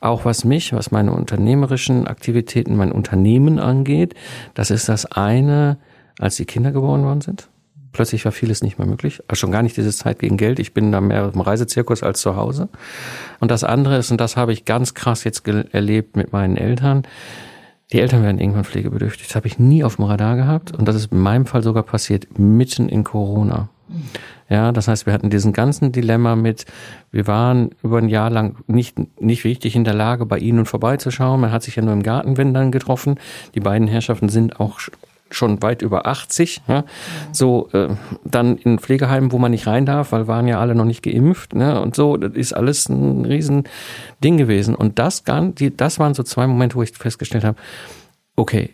Auch was mich, was meine unternehmerischen Aktivitäten, mein Unternehmen angeht. Das ist das eine, als die Kinder geboren worden sind plötzlich war vieles nicht mehr möglich. Also schon gar nicht diese Zeit gegen Geld. Ich bin da mehr im Reisezirkus als zu Hause. Und das andere ist, und das habe ich ganz krass jetzt erlebt mit meinen Eltern, die Eltern werden irgendwann pflegebedürftig. Das habe ich nie auf dem Radar gehabt. Und das ist in meinem Fall sogar passiert, mitten in Corona. Ja, das heißt, wir hatten diesen ganzen Dilemma mit, wir waren über ein Jahr lang nicht, nicht richtig in der Lage, bei ihnen vorbeizuschauen. Man hat sich ja nur im Garten, wenn dann getroffen. Die beiden Herrschaften sind auch schon weit über 80, ja, so äh, dann in Pflegeheimen, wo man nicht rein darf, weil waren ja alle noch nicht geimpft, ne, und so, das ist alles ein riesen Ding gewesen. Und das, die, das waren so zwei Momente, wo ich festgestellt habe, okay,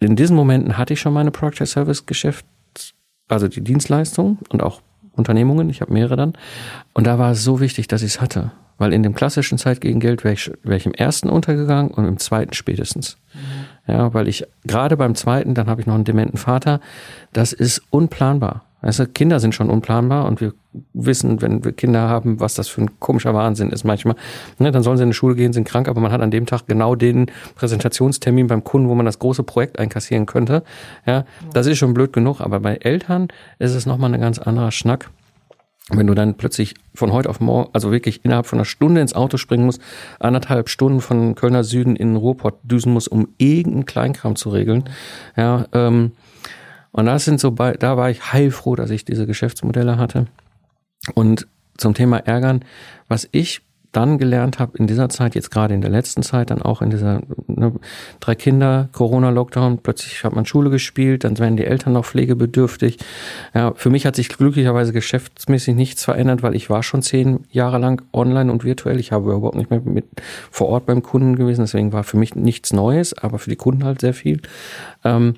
in diesen Momenten hatte ich schon meine Product Service Geschäft, also die Dienstleistung und auch Unternehmungen, ich habe mehrere dann, und da war es so wichtig, dass ich es hatte. Weil in dem klassischen Zeit gegen Geld wäre ich, wär ich im ersten untergegangen und im zweiten spätestens. Mhm. Ja, weil ich gerade beim zweiten, dann habe ich noch einen dementen Vater, das ist unplanbar. Also Kinder sind schon unplanbar und wir wissen, wenn wir Kinder haben, was das für ein komischer Wahnsinn ist manchmal. Ne, dann sollen sie in die Schule gehen, sind krank, aber man hat an dem Tag genau den Präsentationstermin beim Kunden, wo man das große Projekt einkassieren könnte. Ja, das ist schon blöd genug, aber bei Eltern ist es nochmal ein ganz anderer Schnack. Wenn du dann plötzlich von heute auf morgen, also wirklich innerhalb von einer Stunde ins Auto springen musst, anderthalb Stunden von Kölner Süden in Ruhrpott düsen musst, um irgendeinen Kleinkram zu regeln, ja, ähm, und das sind so, bei, da war ich heilfroh, dass ich diese Geschäftsmodelle hatte. Und zum Thema Ärgern, was ich dann gelernt habe in dieser Zeit, jetzt gerade in der letzten Zeit, dann auch in dieser ne, drei Kinder, Corona-Lockdown, plötzlich hat man Schule gespielt, dann werden die Eltern noch pflegebedürftig. Ja, für mich hat sich glücklicherweise geschäftsmäßig nichts verändert, weil ich war schon zehn Jahre lang online und virtuell. Ich habe überhaupt nicht mehr mit vor Ort beim Kunden gewesen, deswegen war für mich nichts Neues, aber für die Kunden halt sehr viel. Ähm,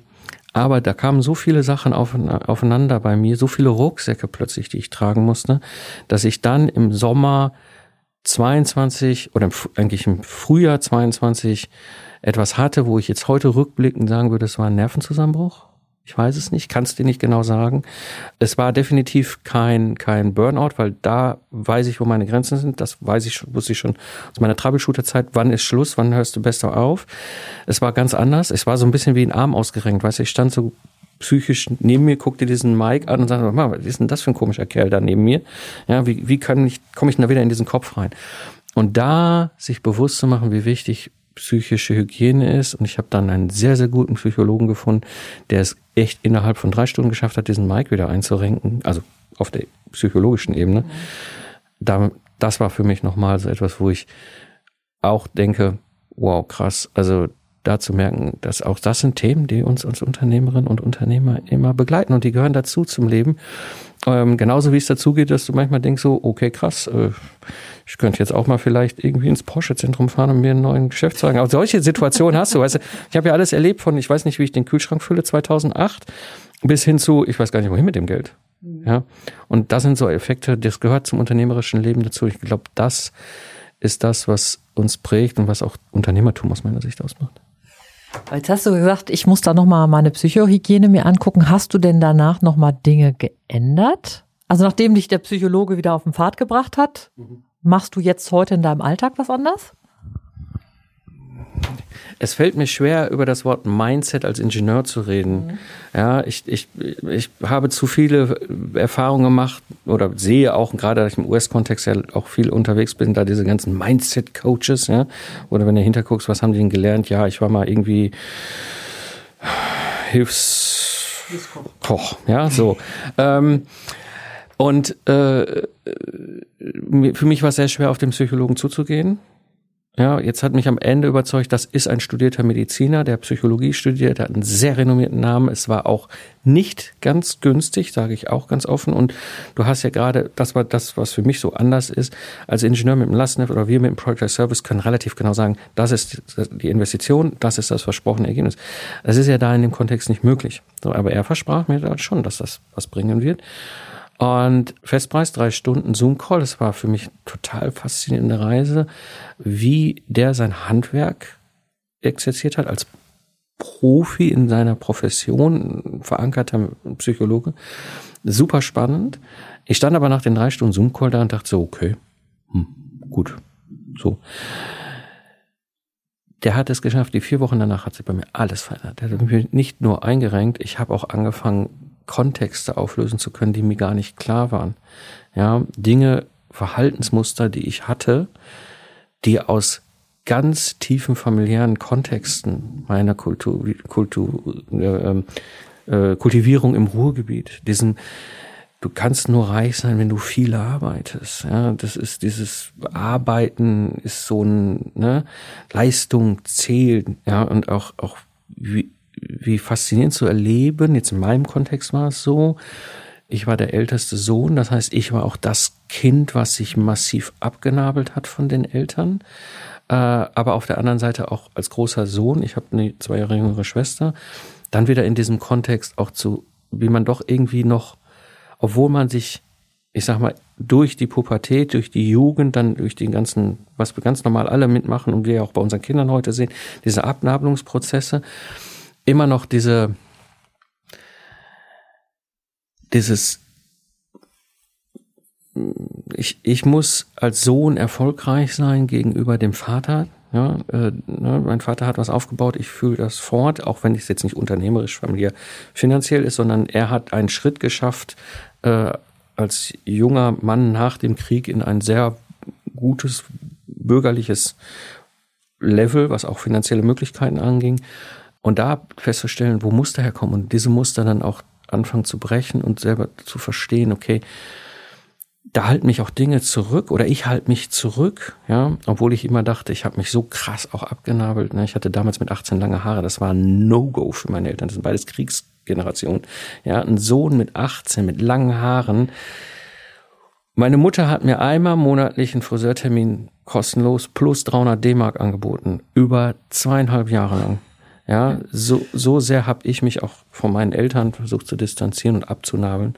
aber da kamen so viele Sachen aufeinander bei mir, so viele Rucksäcke plötzlich, die ich tragen musste, dass ich dann im Sommer 22 oder eigentlich im Frühjahr 22 etwas hatte, wo ich jetzt heute rückblickend sagen würde, es war ein Nervenzusammenbruch. Ich weiß es nicht, kann es dir nicht genau sagen. Es war definitiv kein, kein Burnout, weil da weiß ich, wo meine Grenzen sind. Das weiß ich, wusste ich schon aus meiner Troubleshooter-Zeit. Wann ist Schluss? Wann hörst du besser auf? Es war ganz anders. Es war so ein bisschen wie ein Arm ausgerenkt. Weißt du, ich stand so psychisch neben mir, guckte diesen Mike an und sagte, was ist denn das für ein komischer Kerl da neben mir? Ja, wie, wie kann ich, komme ich denn da wieder in diesen Kopf rein? Und da sich bewusst zu machen, wie wichtig psychische Hygiene ist. Und ich habe dann einen sehr, sehr guten Psychologen gefunden, der es echt innerhalb von drei Stunden geschafft hat, diesen Mike wieder einzurenken, also auf der psychologischen Ebene. Da, das war für mich nochmal so etwas, wo ich auch denke, wow, krass, also da zu merken, dass auch das sind Themen, die uns als Unternehmerinnen und Unternehmer immer begleiten und die gehören dazu zum Leben. Ähm, genauso wie es dazu geht, dass du manchmal denkst so, okay, krass, äh, ich könnte jetzt auch mal vielleicht irgendwie ins Porsche-Zentrum fahren und mir einen neuen Geschäftswagen. Aber solche Situationen hast du, weißt du, ich habe ja alles erlebt von, ich weiß nicht, wie ich den Kühlschrank fülle, 2008, bis hin zu, ich weiß gar nicht, wohin mit dem Geld. Mhm. Ja, und das sind so Effekte, das gehört zum unternehmerischen Leben dazu. Ich glaube, das ist das, was uns prägt und was auch Unternehmertum aus meiner Sicht ausmacht. Jetzt hast du gesagt, ich muss da nochmal meine Psychohygiene mir angucken. Hast du denn danach nochmal Dinge geändert? Also nachdem dich der Psychologe wieder auf den Pfad gebracht hat, mhm. machst du jetzt heute in deinem Alltag was anders? Es fällt mir schwer, über das Wort Mindset als Ingenieur zu reden. Mhm. Ja, ich, ich, ich habe zu viele Erfahrungen gemacht oder sehe auch, gerade da ich im US-Kontext ja auch viel unterwegs bin, da diese ganzen Mindset-Coaches, ja, oder wenn du hinterguckst, was haben die denn gelernt? Ja, ich war mal irgendwie Hilfskoch, ja, so. ähm, und äh, für mich war es sehr schwer, auf den Psychologen zuzugehen. Ja, jetzt hat mich am Ende überzeugt, das ist ein studierter Mediziner, der Psychologie studiert, der hat einen sehr renommierten Namen. Es war auch nicht ganz günstig, sage ich auch ganz offen. Und du hast ja gerade, das war das, was für mich so anders ist. Als Ingenieur mit dem Lastnet oder wir mit dem Project Service können relativ genau sagen, das ist die Investition, das ist das versprochene Ergebnis. Das ist ja da in dem Kontext nicht möglich. Aber er versprach mir da schon, dass das was bringen wird. Und Festpreis, drei Stunden Zoom-Call. Das war für mich total faszinierende Reise, wie der sein Handwerk exerziert hat als Profi in seiner Profession, verankerter Psychologe. Super spannend. Ich stand aber nach den drei Stunden Zoom-Call da und dachte so, okay, hm, gut, so. Der hat es geschafft. Die vier Wochen danach hat sich bei mir alles verändert. Der hat mich nicht nur eingerenkt, ich habe auch angefangen, Kontexte auflösen zu können, die mir gar nicht klar waren. Ja, Dinge, Verhaltensmuster, die ich hatte, die aus ganz tiefen familiären Kontexten meiner Kultur, Kultur äh, äh, Kultivierung im Ruhrgebiet, diesen du kannst nur reich sein, wenn du viel arbeitest. Ja, das ist dieses Arbeiten ist so ein ne, Leistung zählt, ja und auch auch wie, wie faszinierend zu erleben. Jetzt in meinem Kontext war es so. Ich war der älteste Sohn, das heißt, ich war auch das Kind, was sich massiv abgenabelt hat von den Eltern. Äh, aber auf der anderen Seite auch als großer Sohn, ich habe eine zwei Jahre jüngere Schwester, dann wieder in diesem Kontext auch zu, wie man doch irgendwie noch, obwohl man sich, ich sag mal, durch die Pubertät, durch die Jugend, dann durch den ganzen, was wir ganz normal alle mitmachen und wir ja auch bei unseren Kindern heute sehen, diese Abnabelungsprozesse, immer noch diese, dieses, ich, ich muss als Sohn erfolgreich sein gegenüber dem Vater. Ja, äh, ne, mein Vater hat was aufgebaut, ich fühle das fort, auch wenn es jetzt nicht unternehmerisch, familiär, finanziell ist, sondern er hat einen Schritt geschafft, äh, als junger Mann nach dem Krieg in ein sehr gutes bürgerliches Level, was auch finanzielle Möglichkeiten anging. Und da festzustellen, wo Muster herkommen und diese Muster dann auch anfangen zu brechen und selber zu verstehen, okay, da halten mich auch Dinge zurück oder ich halte mich zurück, ja, obwohl ich immer dachte, ich habe mich so krass auch abgenabelt. Ne? Ich hatte damals mit 18 lange Haare, das war ein No-Go für meine Eltern. Das sind beides Kriegsgenerationen. Ja, ein Sohn mit 18 mit langen Haaren. Meine Mutter hat mir einmal monatlich einen Friseurtermin kostenlos plus 300 D-Mark angeboten, über zweieinhalb Jahre lang. Ja, so, so sehr habe ich mich auch von meinen Eltern versucht zu distanzieren und abzunabeln.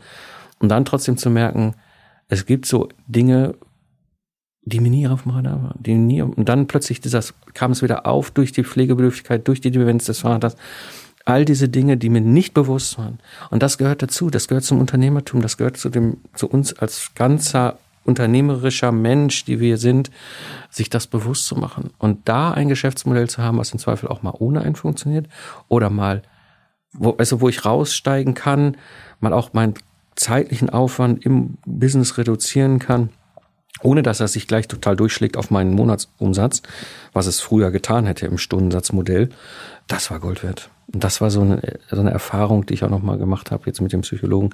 Und dann trotzdem zu merken, es gibt so Dinge, die mir nie auf dem Radar waren. Die nie, und dann plötzlich dieses, kam es wieder auf durch die Pflegebedürftigkeit, durch die Demenz des Vaters. All diese Dinge, die mir nicht bewusst waren. Und das gehört dazu. Das gehört zum Unternehmertum. Das gehört zu dem, zu uns als ganzer unternehmerischer Mensch, die wir sind, sich das bewusst zu machen und da ein Geschäftsmodell zu haben, was im Zweifel auch mal ohne einen funktioniert oder mal, wo, also wo ich raussteigen kann, mal auch meinen zeitlichen Aufwand im Business reduzieren kann, ohne dass er sich gleich total durchschlägt auf meinen Monatsumsatz, was es früher getan hätte im Stundensatzmodell, das war Gold wert. Und das war so eine, so eine Erfahrung, die ich auch nochmal gemacht habe jetzt mit dem Psychologen,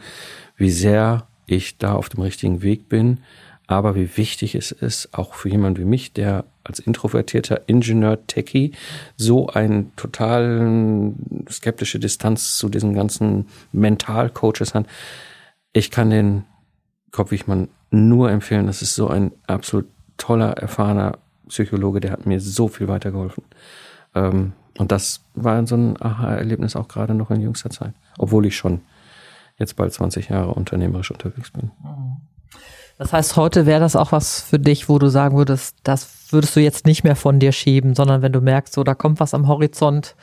wie sehr ich da auf dem richtigen Weg bin, aber wie wichtig es ist, auch für jemanden wie mich, der als introvertierter Ingenieur, Techie, so eine total skeptische Distanz zu diesen ganzen Mentalcoaches hat. Ich kann den Kopf Wichmann nur empfehlen. Das ist so ein absolut toller, erfahrener Psychologe, der hat mir so viel weitergeholfen. Ähm, und das war so ein Aha-Erlebnis auch gerade noch in jüngster Zeit, obwohl ich schon jetzt bald 20 Jahre unternehmerisch unterwegs bin. Mhm. Das heißt, heute wäre das auch was für dich, wo du sagen würdest, das würdest du jetzt nicht mehr von dir schieben, sondern wenn du merkst, so da kommt was am Horizont,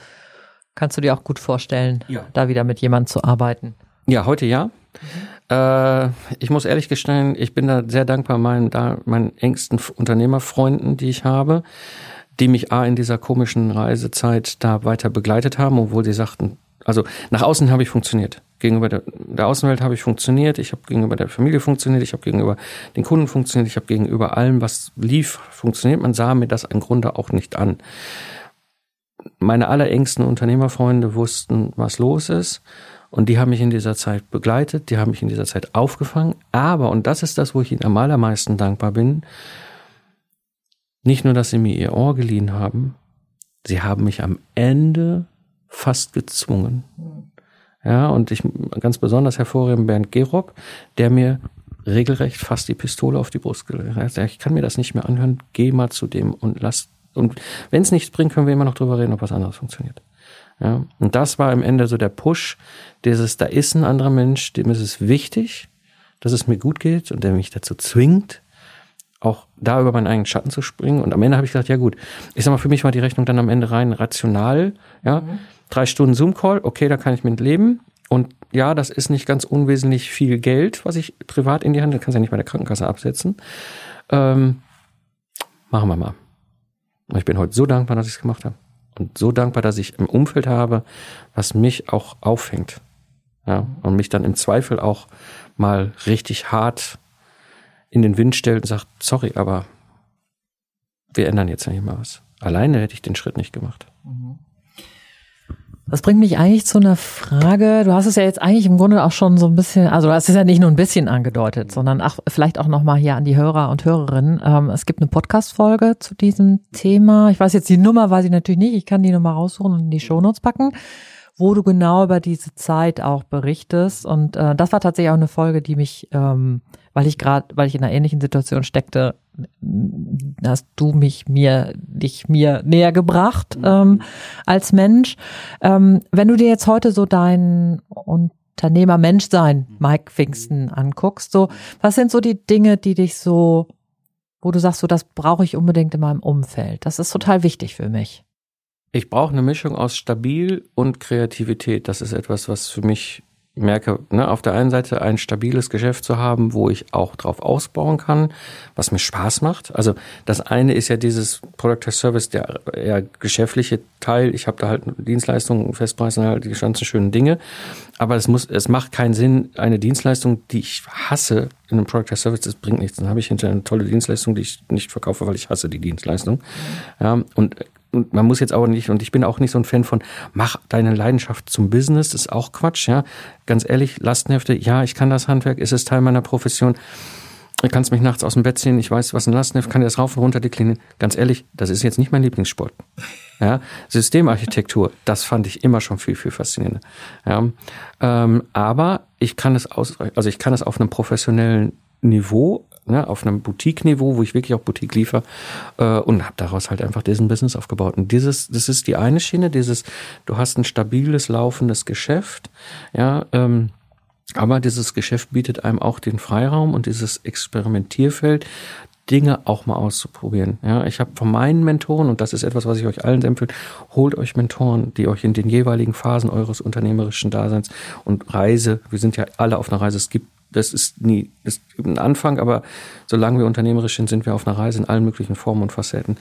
kannst du dir auch gut vorstellen, ja. da wieder mit jemandem zu arbeiten. Ja, heute ja. Mhm. Äh, ich muss ehrlich gestehen, ich bin da sehr dankbar meinen, da, meinen engsten Unternehmerfreunden, die ich habe, die mich A in dieser komischen Reisezeit da weiter begleitet haben, obwohl sie sagten, also nach außen habe ich funktioniert. Gegenüber der, der Außenwelt habe ich funktioniert, ich habe gegenüber der Familie funktioniert, ich habe gegenüber den Kunden funktioniert, ich habe gegenüber allem, was lief, funktioniert. Man sah mir das im Grunde auch nicht an. Meine allerengsten Unternehmerfreunde wussten, was los ist. Und die haben mich in dieser Zeit begleitet, die haben mich in dieser Zeit aufgefangen. Aber, und das ist das, wo ich ihnen am allermeisten dankbar bin, nicht nur, dass sie mir ihr Ohr geliehen haben, sie haben mich am Ende fast gezwungen. Ja, und ich ganz besonders hervorheben Bernd Gerob, der mir regelrecht fast die Pistole auf die Brust gelegt hat. Ich kann mir das nicht mehr anhören, geh mal zu dem und lass, und wenn es nichts bringt, können wir immer noch drüber reden, ob was anderes funktioniert. Ja, und das war am Ende so der Push, dieses, da ist ein anderer Mensch, dem ist es wichtig, dass es mir gut geht und der mich dazu zwingt, da über meinen eigenen Schatten zu springen. Und am Ende habe ich gesagt, ja gut, ich sag mal, für mich war die Rechnung dann am Ende rein rational, ja. Mhm. Drei Stunden Zoom-Call, okay, da kann ich mit leben. Und ja, das ist nicht ganz unwesentlich viel Geld, was ich privat in die Hand, das kannst ja nicht bei der Krankenkasse absetzen. Ähm, machen wir mal. Und ich bin heute so dankbar, dass ich es gemacht habe. Und so dankbar, dass ich im Umfeld habe, was mich auch auffängt. Ja, und mich dann im Zweifel auch mal richtig hart in den Wind stellt und sagt, sorry, aber wir ändern jetzt nicht mal was. Alleine hätte ich den Schritt nicht gemacht. Das bringt mich eigentlich zu einer Frage. Du hast es ja jetzt eigentlich im Grunde auch schon so ein bisschen, also du hast es ja nicht nur ein bisschen angedeutet, sondern auch, vielleicht auch nochmal hier an die Hörer und Hörerinnen. Ähm, es gibt eine Podcast-Folge zu diesem Thema. Ich weiß jetzt die Nummer, weiß ich natürlich nicht. Ich kann die Nummer raussuchen und in die Shownotes packen, wo du genau über diese Zeit auch berichtest. Und äh, das war tatsächlich auch eine Folge, die mich, ähm, weil ich gerade, weil ich in einer ähnlichen Situation steckte, hast du mich mir dich mir näher gebracht mhm. ähm, als Mensch. Ähm, wenn du dir jetzt heute so dein Unternehmer Menschsein, mhm. Mike Pfingsten, anguckst, so was sind so die Dinge, die dich so, wo du sagst, so das brauche ich unbedingt in meinem Umfeld. Das ist total wichtig für mich. Ich brauche eine Mischung aus stabil und Kreativität. Das ist etwas, was für mich merke, ne, auf der einen Seite ein stabiles Geschäft zu haben, wo ich auch drauf ausbauen kann, was mir Spaß macht. Also das eine ist ja dieses Product as Service, der eher geschäftliche Teil. Ich habe da halt Dienstleistungen, Festpreise, halt die ganzen schönen Dinge. Aber es muss, es macht keinen Sinn, eine Dienstleistung, die ich hasse, in einem Product as Service, das bringt nichts. Dann habe ich hinterher eine tolle Dienstleistung, die ich nicht verkaufe, weil ich hasse die Dienstleistung. Ja, und und man muss jetzt auch nicht, und ich bin auch nicht so ein Fan von, mach deine Leidenschaft zum Business, das ist auch Quatsch, ja. Ganz ehrlich, Lastenhefte, ja, ich kann das Handwerk, ist es Teil meiner Profession. Du kannst mich nachts aus dem Bett ziehen, ich weiß, was ein Lastenheft, kann das rauf und runter deklinieren. Ganz ehrlich, das ist jetzt nicht mein Lieblingssport. Ja, Systemarchitektur, das fand ich immer schon viel, viel faszinierender. Ja, ähm, aber ich kann es aus, also ich kann es auf einem professionellen Niveau ne, auf einem Boutique-Niveau, wo ich wirklich auch Boutique liefere äh, und habe daraus halt einfach diesen Business aufgebaut. Und dieses, das ist die eine Schiene, dieses, du hast ein stabiles, laufendes Geschäft, ja, ähm, aber dieses Geschäft bietet einem auch den Freiraum und dieses Experimentierfeld, Dinge auch mal auszuprobieren. Ja, ich habe von meinen Mentoren, und das ist etwas, was ich euch allen empfehle, holt euch Mentoren, die euch in den jeweiligen Phasen eures unternehmerischen Daseins und Reise, wir sind ja alle auf einer Reise, es gibt das ist nie ist ein Anfang, aber solange wir unternehmerisch sind, sind wir auf einer Reise in allen möglichen Formen und Facetten.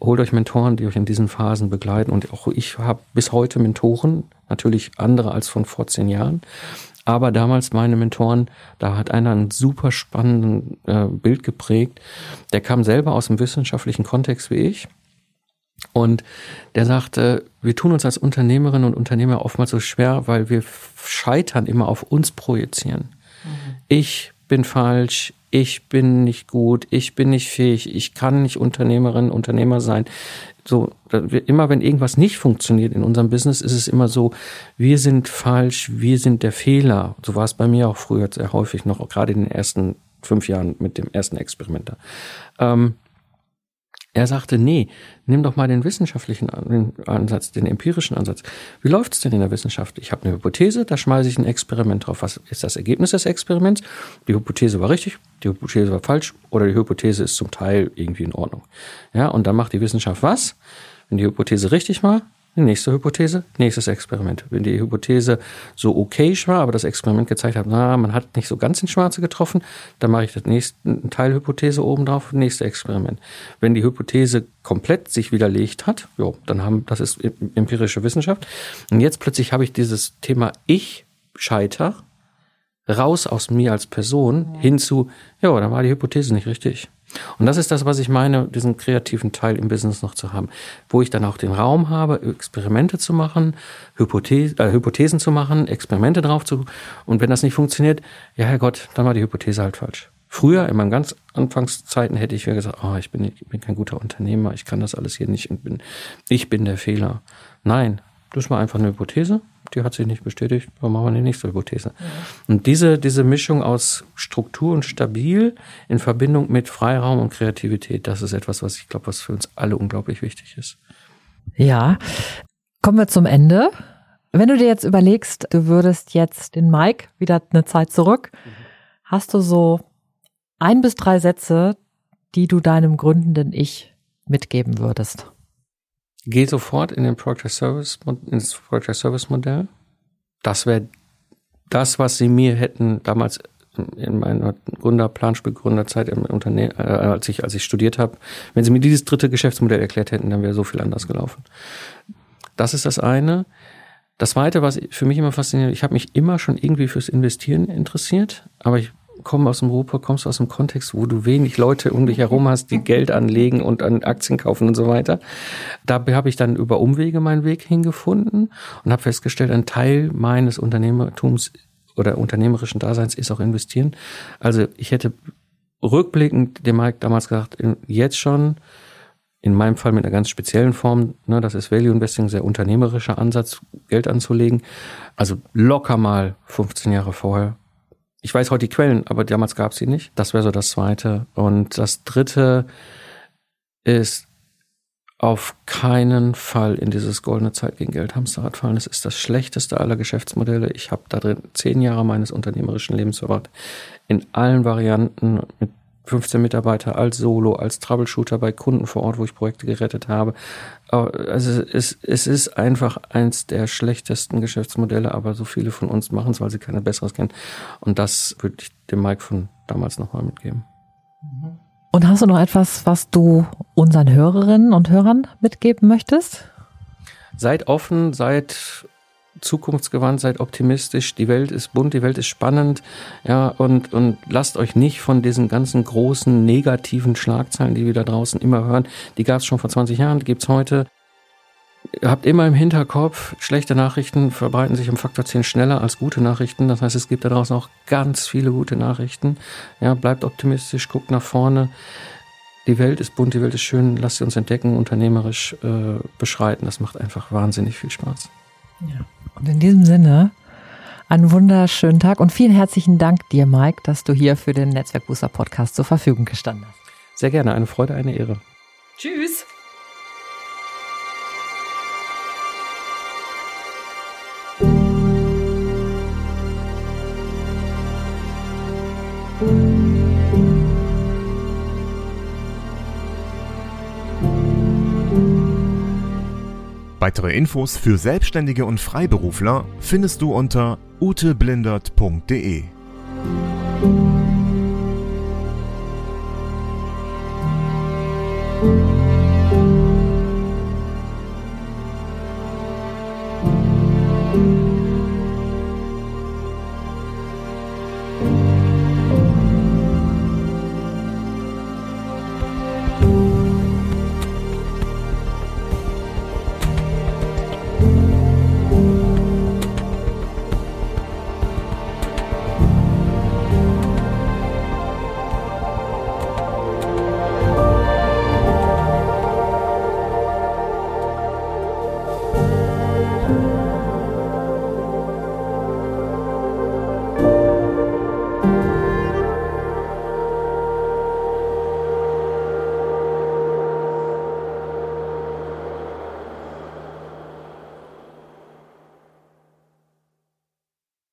Holt euch Mentoren, die euch in diesen Phasen begleiten. Und auch ich habe bis heute Mentoren, natürlich andere als von vor zehn Jahren. Aber damals meine Mentoren, da hat einer ein super spannendes äh, Bild geprägt. Der kam selber aus dem wissenschaftlichen Kontext wie ich. Und der sagte, wir tun uns als Unternehmerinnen und Unternehmer oftmals so schwer, weil wir scheitern immer auf uns projizieren ich bin falsch, ich bin nicht gut, ich bin nicht fähig, ich kann nicht Unternehmerin, Unternehmer sein. So, immer wenn irgendwas nicht funktioniert in unserem Business, ist es immer so, wir sind falsch, wir sind der Fehler. So war es bei mir auch früher sehr häufig noch, gerade in den ersten fünf Jahren mit dem ersten Experiment. Ähm, er sagte, nee, nimm doch mal den wissenschaftlichen Ansatz, den empirischen Ansatz. Wie läuft es denn in der Wissenschaft? Ich habe eine Hypothese, da schmeiße ich ein Experiment drauf. Was ist das Ergebnis des Experiments? Die Hypothese war richtig, die Hypothese war falsch oder die Hypothese ist zum Teil irgendwie in Ordnung. Ja, und dann macht die Wissenschaft was? Wenn die Hypothese richtig war, nächste Hypothese, nächstes Experiment. Wenn die Hypothese so okay war, aber das Experiment gezeigt hat, na, man hat nicht so ganz ins Schwarze getroffen, dann mache ich das nächste Teilhypothese oben drauf, nächste Experiment. Wenn die Hypothese komplett sich widerlegt hat, jo, dann haben, das ist empirische Wissenschaft. Und jetzt plötzlich habe ich dieses Thema Ich scheiter raus aus mir als Person ja. hin zu, ja, dann war die Hypothese nicht richtig. Und das ist das, was ich meine, diesen kreativen Teil im Business noch zu haben, wo ich dann auch den Raum habe, Experimente zu machen, Hypothese, äh, Hypothesen zu machen, Experimente drauf zu, und wenn das nicht funktioniert, ja Herrgott, dann war die Hypothese halt falsch. Früher, in meinen ganz Anfangszeiten, hätte ich mir gesagt, oh, ich bin, ich bin kein guter Unternehmer, ich kann das alles hier nicht und bin, ich bin der Fehler. Nein, das war einfach eine Hypothese, die hat sich nicht bestätigt, dann machen wir die nächste Hypothese. Ja. Und diese, diese Mischung aus Struktur und stabil in Verbindung mit Freiraum und Kreativität, das ist etwas, was ich glaube, was für uns alle unglaublich wichtig ist. Ja, kommen wir zum Ende. Wenn du dir jetzt überlegst, du würdest jetzt den Mike wieder eine Zeit zurück, hast du so ein bis drei Sätze, die du deinem gründenden Ich mitgeben würdest? Geh sofort in den Project Service, ins Project Service Modell. Das wäre das, was sie mir hätten damals in meiner Gründer, Planspielgründerzeit im Unternehmen, äh, als ich, als ich studiert habe, wenn sie mir dieses dritte Geschäftsmodell erklärt hätten, dann wäre so viel anders gelaufen. Das ist das eine. Das zweite, was für mich immer fasziniert, ich habe mich immer schon irgendwie fürs Investieren interessiert, aber ich komme aus dem Ruhrpott, kommst aus einem Kontext, wo du wenig Leute um dich herum hast, die Geld anlegen und an Aktien kaufen und so weiter. Da habe ich dann über Umwege meinen Weg hingefunden und habe festgestellt, ein Teil meines Unternehmertums oder unternehmerischen Daseins ist auch investieren. Also ich hätte rückblickend dem Mike damals gesagt, jetzt schon, in meinem Fall mit einer ganz speziellen Form, ne, das ist Value Investing, sehr unternehmerischer Ansatz, Geld anzulegen. Also locker mal 15 Jahre vorher ich weiß heute die Quellen, aber damals gab es sie nicht. Das wäre so das Zweite. Und das Dritte ist auf keinen Fall in dieses goldene Zeit gegen Geld Hamsterrad fallen. Es ist das schlechteste aller Geschäftsmodelle. Ich habe da drin zehn Jahre meines unternehmerischen Lebens verbracht. In allen Varianten mit 15 Mitarbeiter als Solo, als Troubleshooter bei Kunden vor Ort, wo ich Projekte gerettet habe. Also es, es ist einfach eins der schlechtesten Geschäftsmodelle, aber so viele von uns machen es, weil sie keine besseres kennen. Und das würde ich dem Mike von damals nochmal mitgeben. Und hast du noch etwas, was du unseren Hörerinnen und Hörern mitgeben möchtest? Seid offen, seid zukunftsgewandt, seid optimistisch, die Welt ist bunt, die Welt ist spannend, ja, und, und lasst euch nicht von diesen ganzen großen negativen Schlagzeilen, die wir da draußen immer hören, die gab es schon vor 20 Jahren, die gibt's heute. Habt immer im Hinterkopf, schlechte Nachrichten verbreiten sich um Faktor 10 schneller als gute Nachrichten. Das heißt, es gibt da draußen auch ganz viele gute Nachrichten. Ja, bleibt optimistisch, guckt nach vorne. Die Welt ist bunt, die Welt ist schön. Lasst sie uns entdecken, unternehmerisch äh, beschreiten. Das macht einfach wahnsinnig viel Spaß. Ja. Und in diesem Sinne, einen wunderschönen Tag und vielen herzlichen Dank dir, Mike, dass du hier für den Netzwerkbooster Podcast zur Verfügung gestanden hast. Sehr gerne, eine Freude, eine Ehre. Tschüss. Weitere Infos für Selbstständige und Freiberufler findest du unter uteblindert.de.